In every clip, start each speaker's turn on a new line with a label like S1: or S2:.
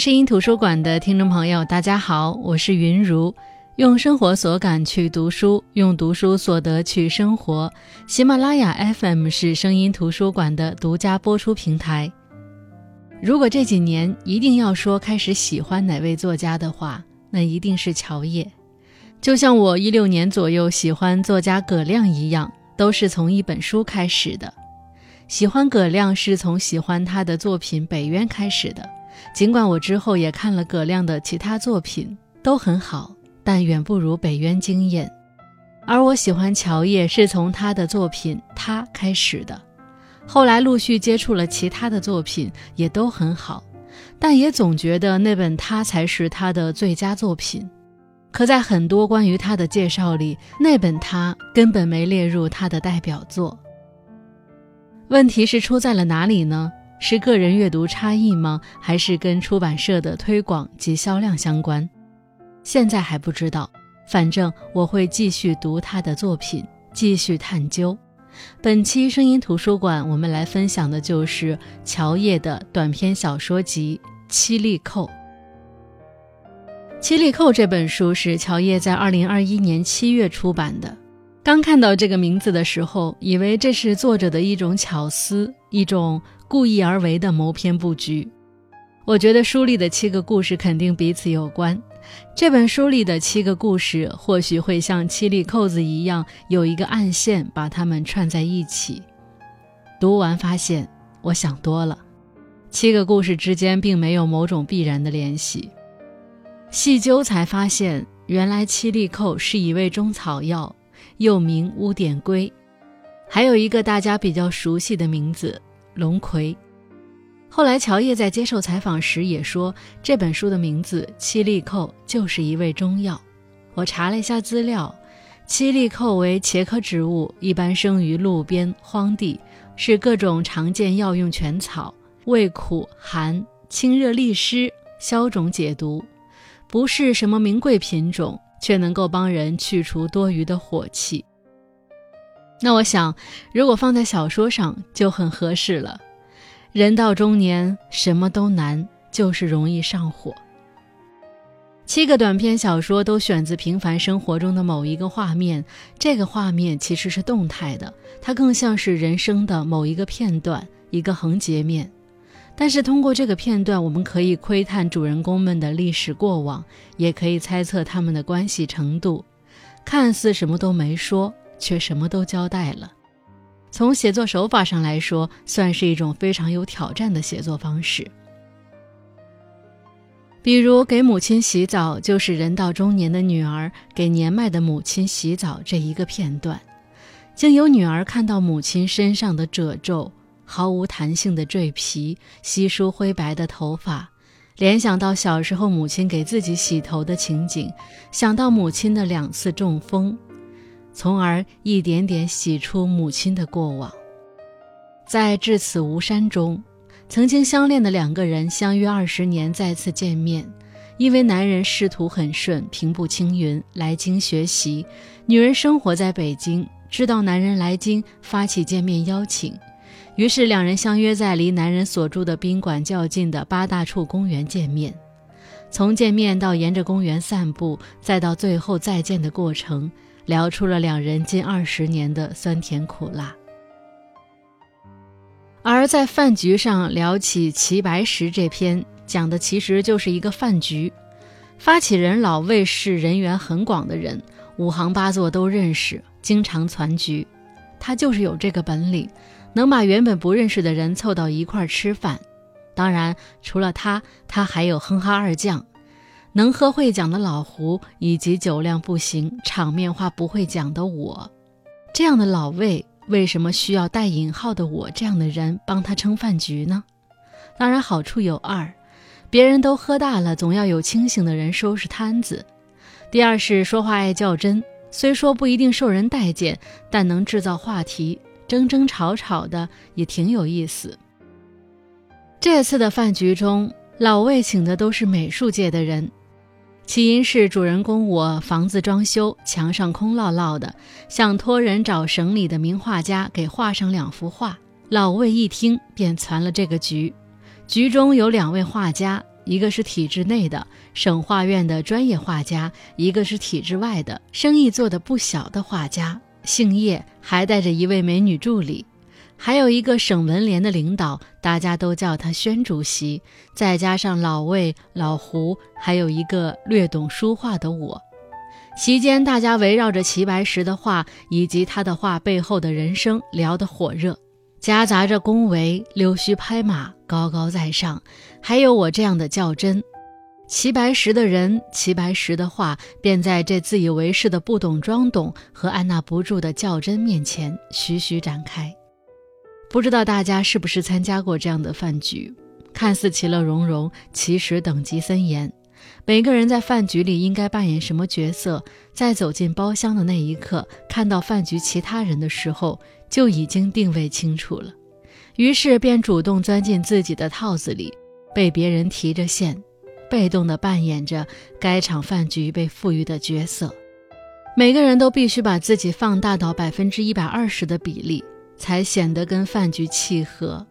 S1: 声音图书馆的听众朋友，大家好，我是云如。用生活所感去读书，用读书所得去生活。喜马拉雅 FM 是声音图书馆的独家播出平台。如果这几年一定要说开始喜欢哪位作家的话，那一定是乔烨。就像我一六年左右喜欢作家葛亮一样，都是从一本书开始的。喜欢葛亮是从喜欢他的作品《北渊》开始的。尽管我之后也看了葛亮的其他作品，都很好，但远不如《北渊》惊艳。而我喜欢乔烨是从他的作品《他》开始的。后来陆续接触了其他的作品，也都很好，但也总觉得那本《他》才是他的最佳作品。可在很多关于他的介绍里，那本《他》根本没列入他的代表作。问题是出在了哪里呢？是个人阅读差异吗？还是跟出版社的推广及销量相关？现在还不知道。反正我会继续读他的作品，继续探究。本期声音图书馆，我们来分享的就是乔叶的短篇小说集《七粒扣》。《七粒扣》这本书是乔叶在二零二一年七月出版的。刚看到这个名字的时候，以为这是作者的一种巧思，一种故意而为的谋篇布局。我觉得书里的七个故事肯定彼此有关。这本书里的七个故事，或许会像七粒扣子一样，有一个暗线把它们串在一起。读完发现，我想多了，七个故事之间并没有某种必然的联系。细究才发现，原来七粒扣是一味中草药，又名乌点龟，还有一个大家比较熟悉的名字——龙葵。后来，乔烨在接受采访时也说，这本书的名字“七粒扣”就是一味中药。我查了一下资料，七粒扣为茄科植物，一般生于路边荒地，是各种常见药用全草，味苦寒，清热利湿，消肿解毒，不是什么名贵品种，却能够帮人去除多余的火气。那我想，如果放在小说上就很合适了。人到中年，什么都难，就是容易上火。七个短篇小说都选自平凡生活中的某一个画面，这个画面其实是动态的，它更像是人生的某一个片段，一个横截面。但是通过这个片段，我们可以窥探主人公们的历史过往，也可以猜测他们的关系程度。看似什么都没说，却什么都交代了。从写作手法上来说，算是一种非常有挑战的写作方式。比如给母亲洗澡，就是人到中年的女儿给年迈的母亲洗澡这一个片段，经由女儿看到母亲身上的褶皱、毫无弹性的赘皮、稀疏灰白的头发，联想到小时候母亲给自己洗头的情景，想到母亲的两次中风。从而一点点洗出母亲的过往。在至此无山中，曾经相恋的两个人相约二十年再次见面，因为男人仕途很顺，平步青云，来京学习；女人生活在北京，知道男人来京，发起见面邀请，于是两人相约在离男人所住的宾馆较近的八大处公园见面。从见面到沿着公园散步，再到最后再见的过程。聊出了两人近二十年的酸甜苦辣，而在饭局上聊起《齐白石》这篇，讲的其实就是一个饭局。发起人老魏是人缘很广的人，五行八作都认识，经常攒局。他就是有这个本领，能把原本不认识的人凑到一块儿吃饭。当然，除了他，他还有哼哈二将。能喝会讲的老胡，以及酒量不行、场面话不会讲的我，这样的老魏为什么需要带引号的我这样的人帮他撑饭局呢？当然好处有二：别人都喝大了，总要有清醒的人收拾摊子；第二是说话爱较真，虽说不一定受人待见，但能制造话题，争争吵吵的也挺有意思。这次的饭局中，老魏请的都是美术界的人。起因是主人公我房子装修，墙上空落落的，想托人找省里的名画家给画上两幅画。老魏一听便攒了这个局，局中有两位画家，一个是体制内的省画院的专业画家，一个是体制外的生意做得不小的画家，姓叶，还带着一位美女助理，还有一个省文联的领导，大家都叫他宣主席，再加上老魏、老胡，还有一个略懂书画的我。席间，大家围绕着齐白石的画以及他的画背后的人生聊得火热，夹杂着恭维、溜须拍马、高高在上，还有我这样的较真。齐白石的人，齐白石的画，便在这自以为是的不懂装懂和按捺不住的较真面前徐徐展开。不知道大家是不是参加过这样的饭局？看似其乐融融，其实等级森严。每个人在饭局里应该扮演什么角色，在走进包厢的那一刻，看到饭局其他人的时候，就已经定位清楚了。于是便主动钻进自己的套子里，被别人提着线，被动地扮演着该场饭局被赋予的角色。每个人都必须把自己放大到百分之一百二十的比例，才显得跟饭局契合，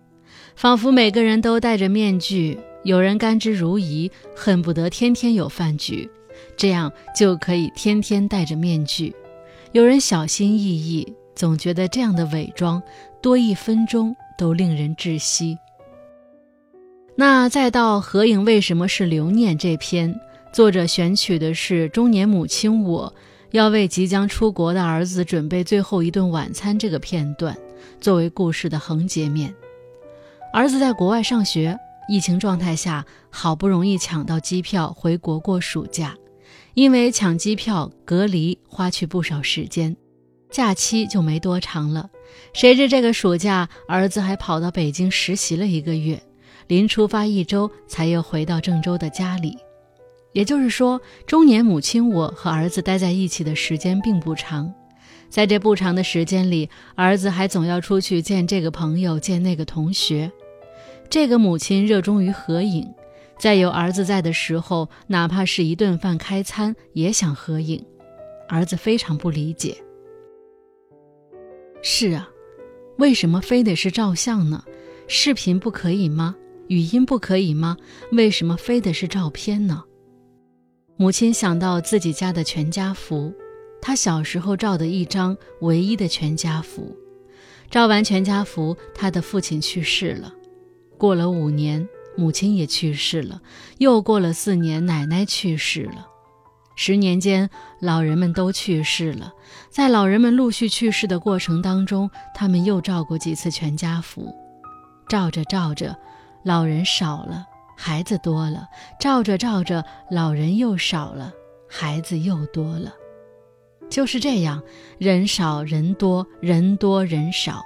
S1: 仿佛每个人都戴着面具。有人甘之如饴，恨不得天天有饭局，这样就可以天天戴着面具；有人小心翼翼，总觉得这样的伪装多一分钟都令人窒息。那再到合影为什么是留念这篇，作者选取的是中年母亲我要为即将出国的儿子准备最后一顿晚餐这个片段，作为故事的横截面。儿子在国外上学。疫情状态下，好不容易抢到机票回国过暑假，因为抢机票隔离花去不少时间，假期就没多长了。谁知这个暑假，儿子还跑到北京实习了一个月，临出发一周才又回到郑州的家里。也就是说，中年母亲我和儿子待在一起的时间并不长，在这不长的时间里，儿子还总要出去见这个朋友，见那个同学。这个母亲热衷于合影，在有儿子在的时候，哪怕是一顿饭开餐也想合影。儿子非常不理解。是啊，为什么非得是照相呢？视频不可以吗？语音不可以吗？为什么非得是照片呢？母亲想到自己家的全家福，他小时候照的一张唯一的全家福。照完全家福，他的父亲去世了。过了五年，母亲也去世了。又过了四年，奶奶去世了。十年间，老人们都去世了。在老人们陆续去世的过程当中，他们又照过几次全家福。照着照着，老人少了，孩子多了；照着照着，老人又少了，孩子又多了。就是这样，人少人多，人多人少。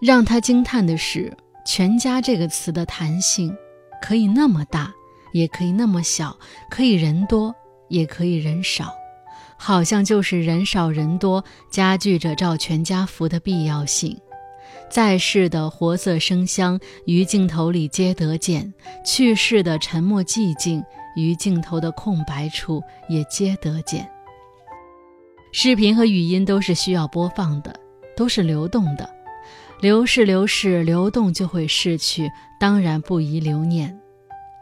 S1: 让他惊叹的是。全家这个词的弹性，可以那么大，也可以那么小，可以人多，也可以人少，好像就是人少人多加剧着照全家福的必要性。在世的活色生香，于镜头里皆得见；去世的沉默寂静，于镜头的空白处也皆得见。视频和语音都是需要播放的，都是流动的。流逝，流逝，流动就会逝去，当然不宜留念。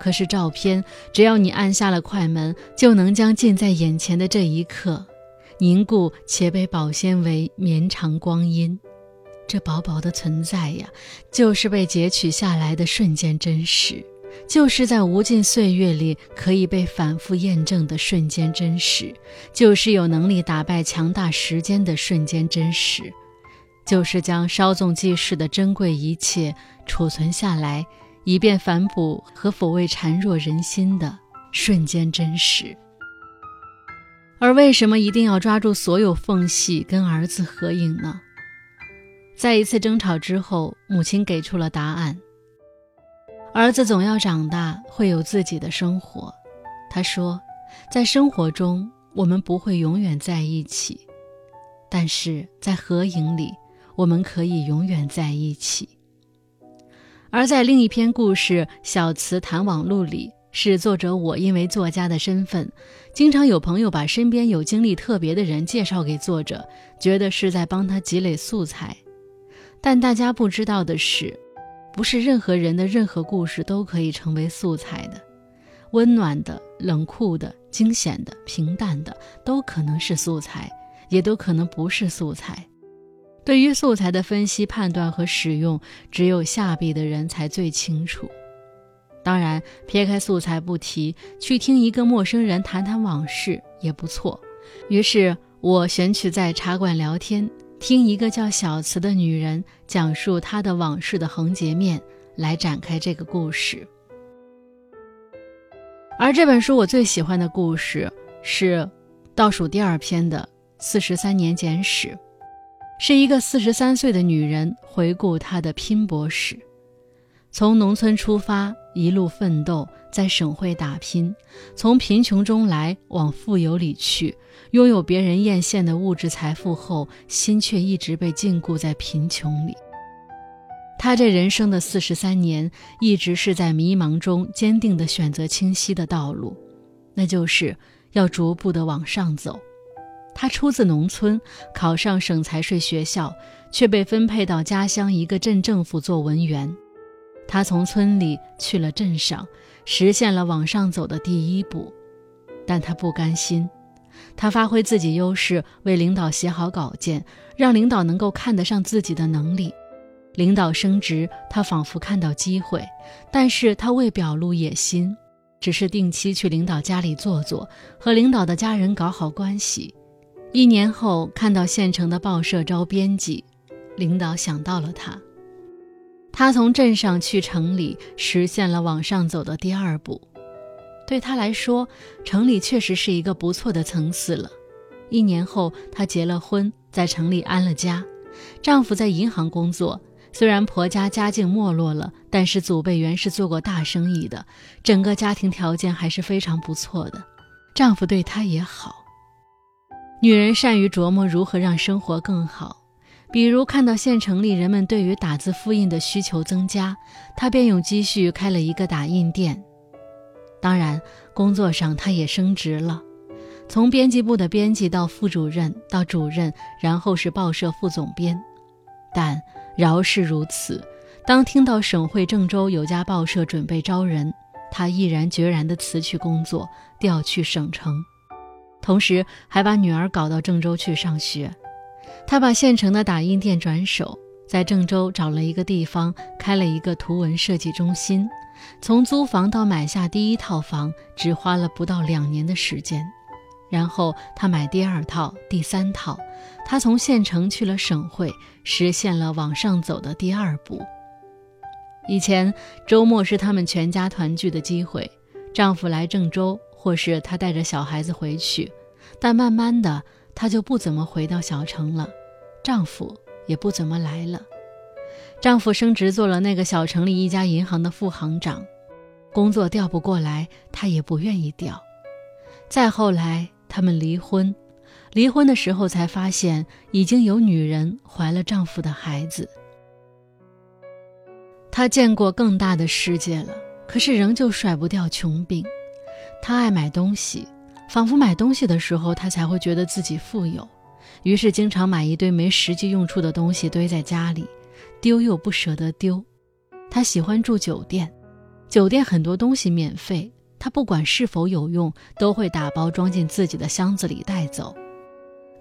S1: 可是照片，只要你按下了快门，就能将近在眼前的这一刻凝固且被保鲜为绵长光阴。这薄薄的存在呀，就是被截取下来的瞬间真实，就是在无尽岁月里可以被反复验证的瞬间真实，就是有能力打败强大时间的瞬间真实。就是将稍纵即逝的珍贵一切储存下来，以便反哺和抚慰孱弱人心的瞬间真实。而为什么一定要抓住所有缝隙跟儿子合影呢？在一次争吵之后，母亲给出了答案：儿子总要长大，会有自己的生活。他说，在生活中我们不会永远在一起，但是在合影里。我们可以永远在一起。而在另一篇故事《小词谈网录》里，是作者我因为作家的身份，经常有朋友把身边有经历特别的人介绍给作者，觉得是在帮他积累素材。但大家不知道的是，不是任何人的任何故事都可以成为素材的。温暖的、冷酷的、惊险的、平淡的，都可能是素材，也都可能不是素材。对于素材的分析、判断和使用，只有下笔的人才最清楚。当然，撇开素材不提，去听一个陌生人谈谈往事也不错。于是我选取在茶馆聊天，听一个叫小慈的女人讲述她的往事的横截面，来展开这个故事。而这本书我最喜欢的故事是倒数第二篇的《四十三年简史》，是一个四十三岁的女人回顾她的拼搏史，从农村出发，一路奋斗，在省会打拼，从贫穷中来，往富有里去，拥有别人艳羡的物质财富后，心却一直被禁锢在贫穷里。他这人生的四十三年，一直是在迷茫中坚定地选择清晰的道路，那就是要逐步地往上走。他出自农村，考上省财税学校，却被分配到家乡一个镇政府做文员。他从村里去了镇上，实现了往上走的第一步，但他不甘心，他发挥自己优势，为领导写好稿件，让领导能够看得上自己的能力。领导升职，他仿佛看到机会，但是他未表露野心，只是定期去领导家里坐坐，和领导的家人搞好关系。一年后，看到县城的报社招编辑，领导想到了他。他从镇上去城里，实现了往上走的第二步。对他来说，城里确实是一个不错的层次了。一年后，她结了婚，在城里安了家，丈夫在银行工作。虽然婆家家境没落了，但是祖辈原是做过大生意的，整个家庭条件还是非常不错的。丈夫对她也好。女人善于琢磨如何让生活更好，比如看到县城里人们对于打字复印的需求增加，他便用积蓄开了一个打印店。当然，工作上他也升职了，从编辑部的编辑到副主任，到主任，然后是报社副总编，但。饶是如此，当听到省会郑州有家报社准备招人，他毅然决然地辞去工作，调去省城，同时还把女儿搞到郑州去上学。他把县城的打印店转手，在郑州找了一个地方，开了一个图文设计中心。从租房到买下第一套房，只花了不到两年的时间。然后他买第二套、第三套，他从县城去了省会，实现了往上走的第二步。以前周末是他们全家团聚的机会，丈夫来郑州，或是他带着小孩子回去。但慢慢的，她就不怎么回到小城了，丈夫也不怎么来了。丈夫升职做了那个小城里一家银行的副行长，工作调不过来，她也不愿意调。再后来。他们离婚，离婚的时候才发现已经有女人怀了丈夫的孩子。她见过更大的世界了，可是仍旧甩不掉穷病。她爱买东西，仿佛买东西的时候他才会觉得自己富有，于是经常买一堆没实际用处的东西堆在家里，丢又不舍得丢。他喜欢住酒店，酒店很多东西免费。他不管是否有用，都会打包装进自己的箱子里带走。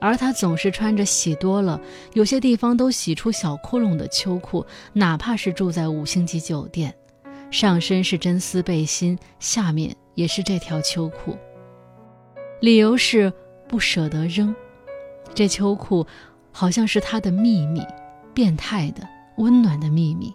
S1: 而他总是穿着洗多了、有些地方都洗出小窟窿的秋裤，哪怕是住在五星级酒店，上身是真丝背心，下面也是这条秋裤。理由是不舍得扔。这秋裤好像是他的秘密，变态的、温暖的秘密。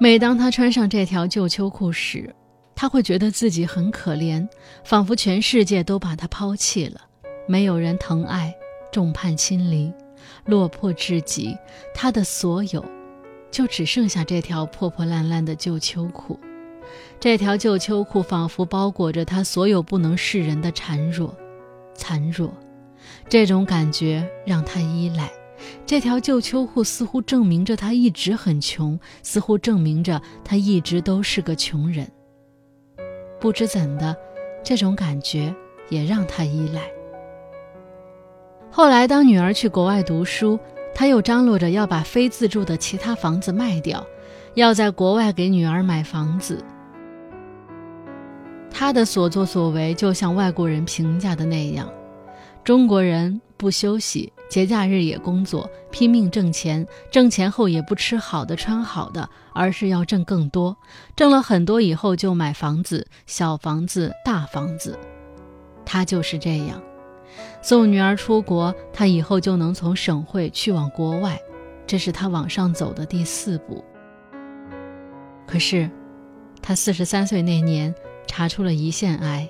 S1: 每当他穿上这条旧秋裤时，他会觉得自己很可怜，仿佛全世界都把他抛弃了，没有人疼爱，众叛亲离，落魄至极。他的所有，就只剩下这条破破烂烂的旧秋裤。这条旧秋裤仿佛包裹着他所有不能示人的孱弱、残弱。这种感觉让他依赖。这条旧秋裤似乎证明着他一直很穷，似乎证明着他一直都是个穷人。不知怎的，这种感觉也让他依赖。后来，当女儿去国外读书，他又张罗着要把非自住的其他房子卖掉，要在国外给女儿买房子。他的所作所为就像外国人评价的那样：中国人不休息，节假日也工作，拼命挣钱，挣钱后也不吃好的穿好的，而是要挣更多。挣了很多以后就买房子，小房子、大房子。他就是这样。送女儿出国，他以后就能从省会去往国外，这是他往上走的第四步。可是，他四十三岁那年查出了胰腺癌，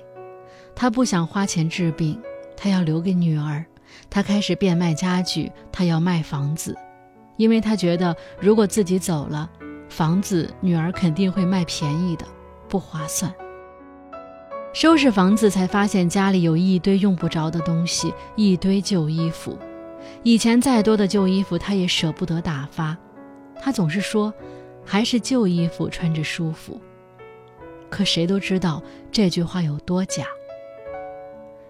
S1: 他不想花钱治病，他要留给女儿。他开始变卖家具，他要卖房子，因为他觉得如果自己走了，房子女儿肯定会卖便宜的，不划算。收拾房子，才发现家里有一堆用不着的东西，一堆旧衣服。以前再多的旧衣服，他也舍不得打发。他总是说，还是旧衣服穿着舒服。可谁都知道这句话有多假。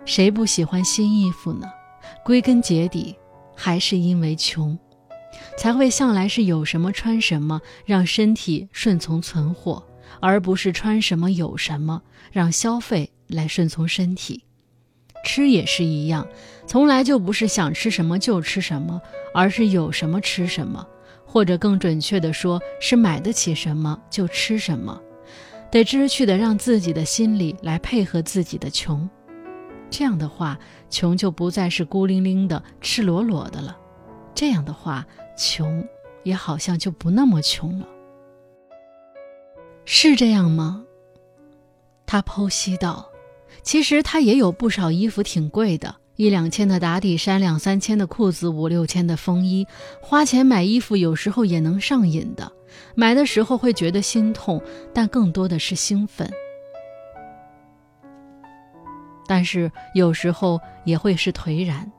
S1: 谁不喜欢新衣服呢？归根结底，还是因为穷，才会向来是有什么穿什么，让身体顺从存货。而不是穿什么有什么，让消费来顺从身体。吃也是一样，从来就不是想吃什么就吃什么，而是有什么吃什么，或者更准确的说，是买得起什么就吃什么。得知趣的让自己的心里来配合自己的穷，这样的话，穷就不再是孤零零的、赤裸裸的了。这样的话，穷也好像就不那么穷了。是这样吗？他剖析道：“其实他也有不少衣服，挺贵的，一两千的打底衫，两三千的裤子，五六千的风衣。花钱买衣服有时候也能上瘾的，买的时候会觉得心痛，但更多的是兴奋。但是有时候也会是颓然。”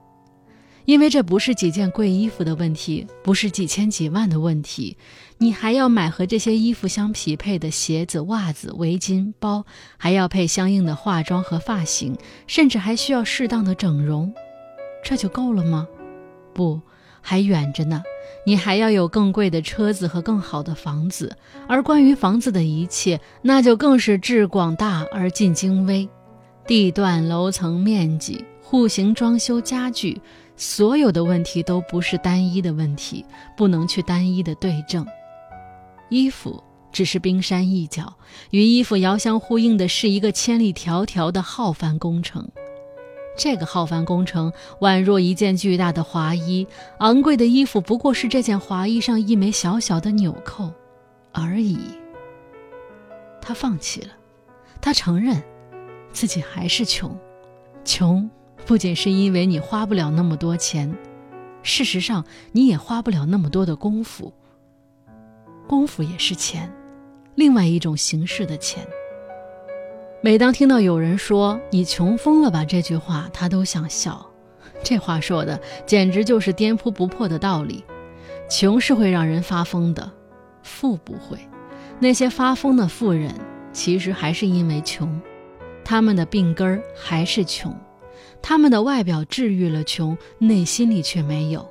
S1: 因为这不是几件贵衣服的问题，不是几千几万的问题，你还要买和这些衣服相匹配的鞋子、袜子、围巾、包，还要配相应的化妆和发型，甚至还需要适当的整容，这就够了吗？不，还远着呢。你还要有更贵的车子和更好的房子，而关于房子的一切，那就更是至广大而尽精微，地段、楼层、面积、户型、装修、家具。所有的问题都不是单一的问题，不能去单一的对症。衣服只是冰山一角，与衣服遥相呼应的是一个千里迢迢的浩繁工程。这个浩繁工程宛若一件巨大的华衣，昂贵的衣服不过是这件华衣上一枚小小的纽扣而已。他放弃了，他承认自己还是穷，穷。不仅是因为你花不了那么多钱，事实上你也花不了那么多的功夫。功夫也是钱，另外一种形式的钱。每当听到有人说“你穷疯了吧”这句话，他都想笑。这话说的简直就是颠扑不破的道理。穷是会让人发疯的，富不会。那些发疯的富人，其实还是因为穷，他们的病根儿还是穷。他们的外表治愈了穷，内心里却没有。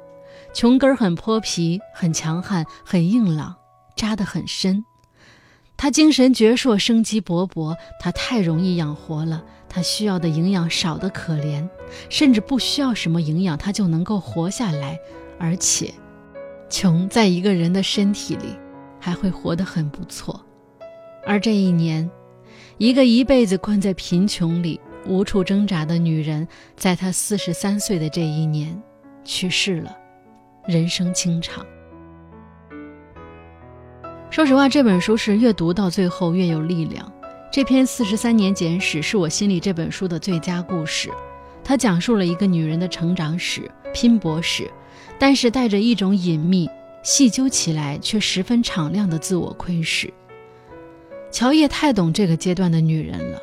S1: 穷根很泼皮，很强悍，很硬朗，扎得很深。他精神矍铄，生机勃勃。他太容易养活了，他需要的营养少得可怜，甚至不需要什么营养，他就能够活下来。而且，穷在一个人的身体里，还会活得很不错。而这一年，一个一辈子困在贫穷里。无处挣扎的女人，在她四十三岁的这一年去世了，人生清场。说实话，这本书是越读到最后越有力量。这篇《四十三年简史》是我心里这本书的最佳故事。它讲述了一个女人的成长史、拼搏史，但是带着一种隐秘、细究起来却十分敞亮的自我窥视。乔叶太懂这个阶段的女人了。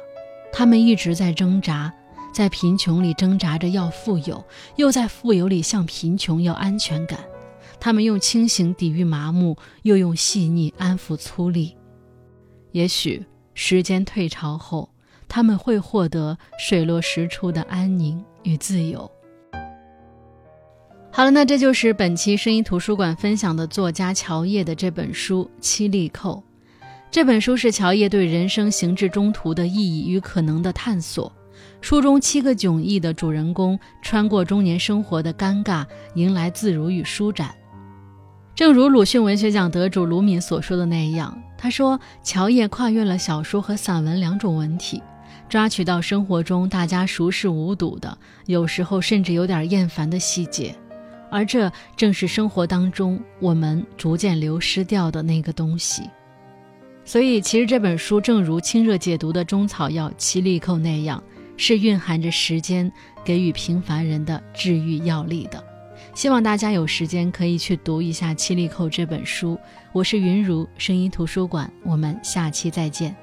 S1: 他们一直在挣扎，在贫穷里挣扎着要富有，又在富有里向贫穷要安全感。他们用清醒抵御麻木，又用细腻安抚粗粝。也许时间退潮后，他们会获得水落石出的安宁与自由。好了，那这就是本期声音图书馆分享的作家乔叶的这本书《七粒扣》。这本书是乔叶对人生行至中途的意义与可能的探索。书中七个迥异的主人公穿过中年生活的尴尬，迎来自如与舒展。正如鲁迅文学奖得主卢敏所说的那样，他说：“乔叶跨越了小说和散文两种文体，抓取到生活中大家熟视无睹的，有时候甚至有点厌烦的细节，而这正是生活当中我们逐渐流失掉的那个东西。”所以，其实这本书正如清热解毒的中草药七粒扣那样，是蕴含着时间给予平凡人的治愈药力的。希望大家有时间可以去读一下七粒扣这本书。我是云如声音图书馆，我们下期再见。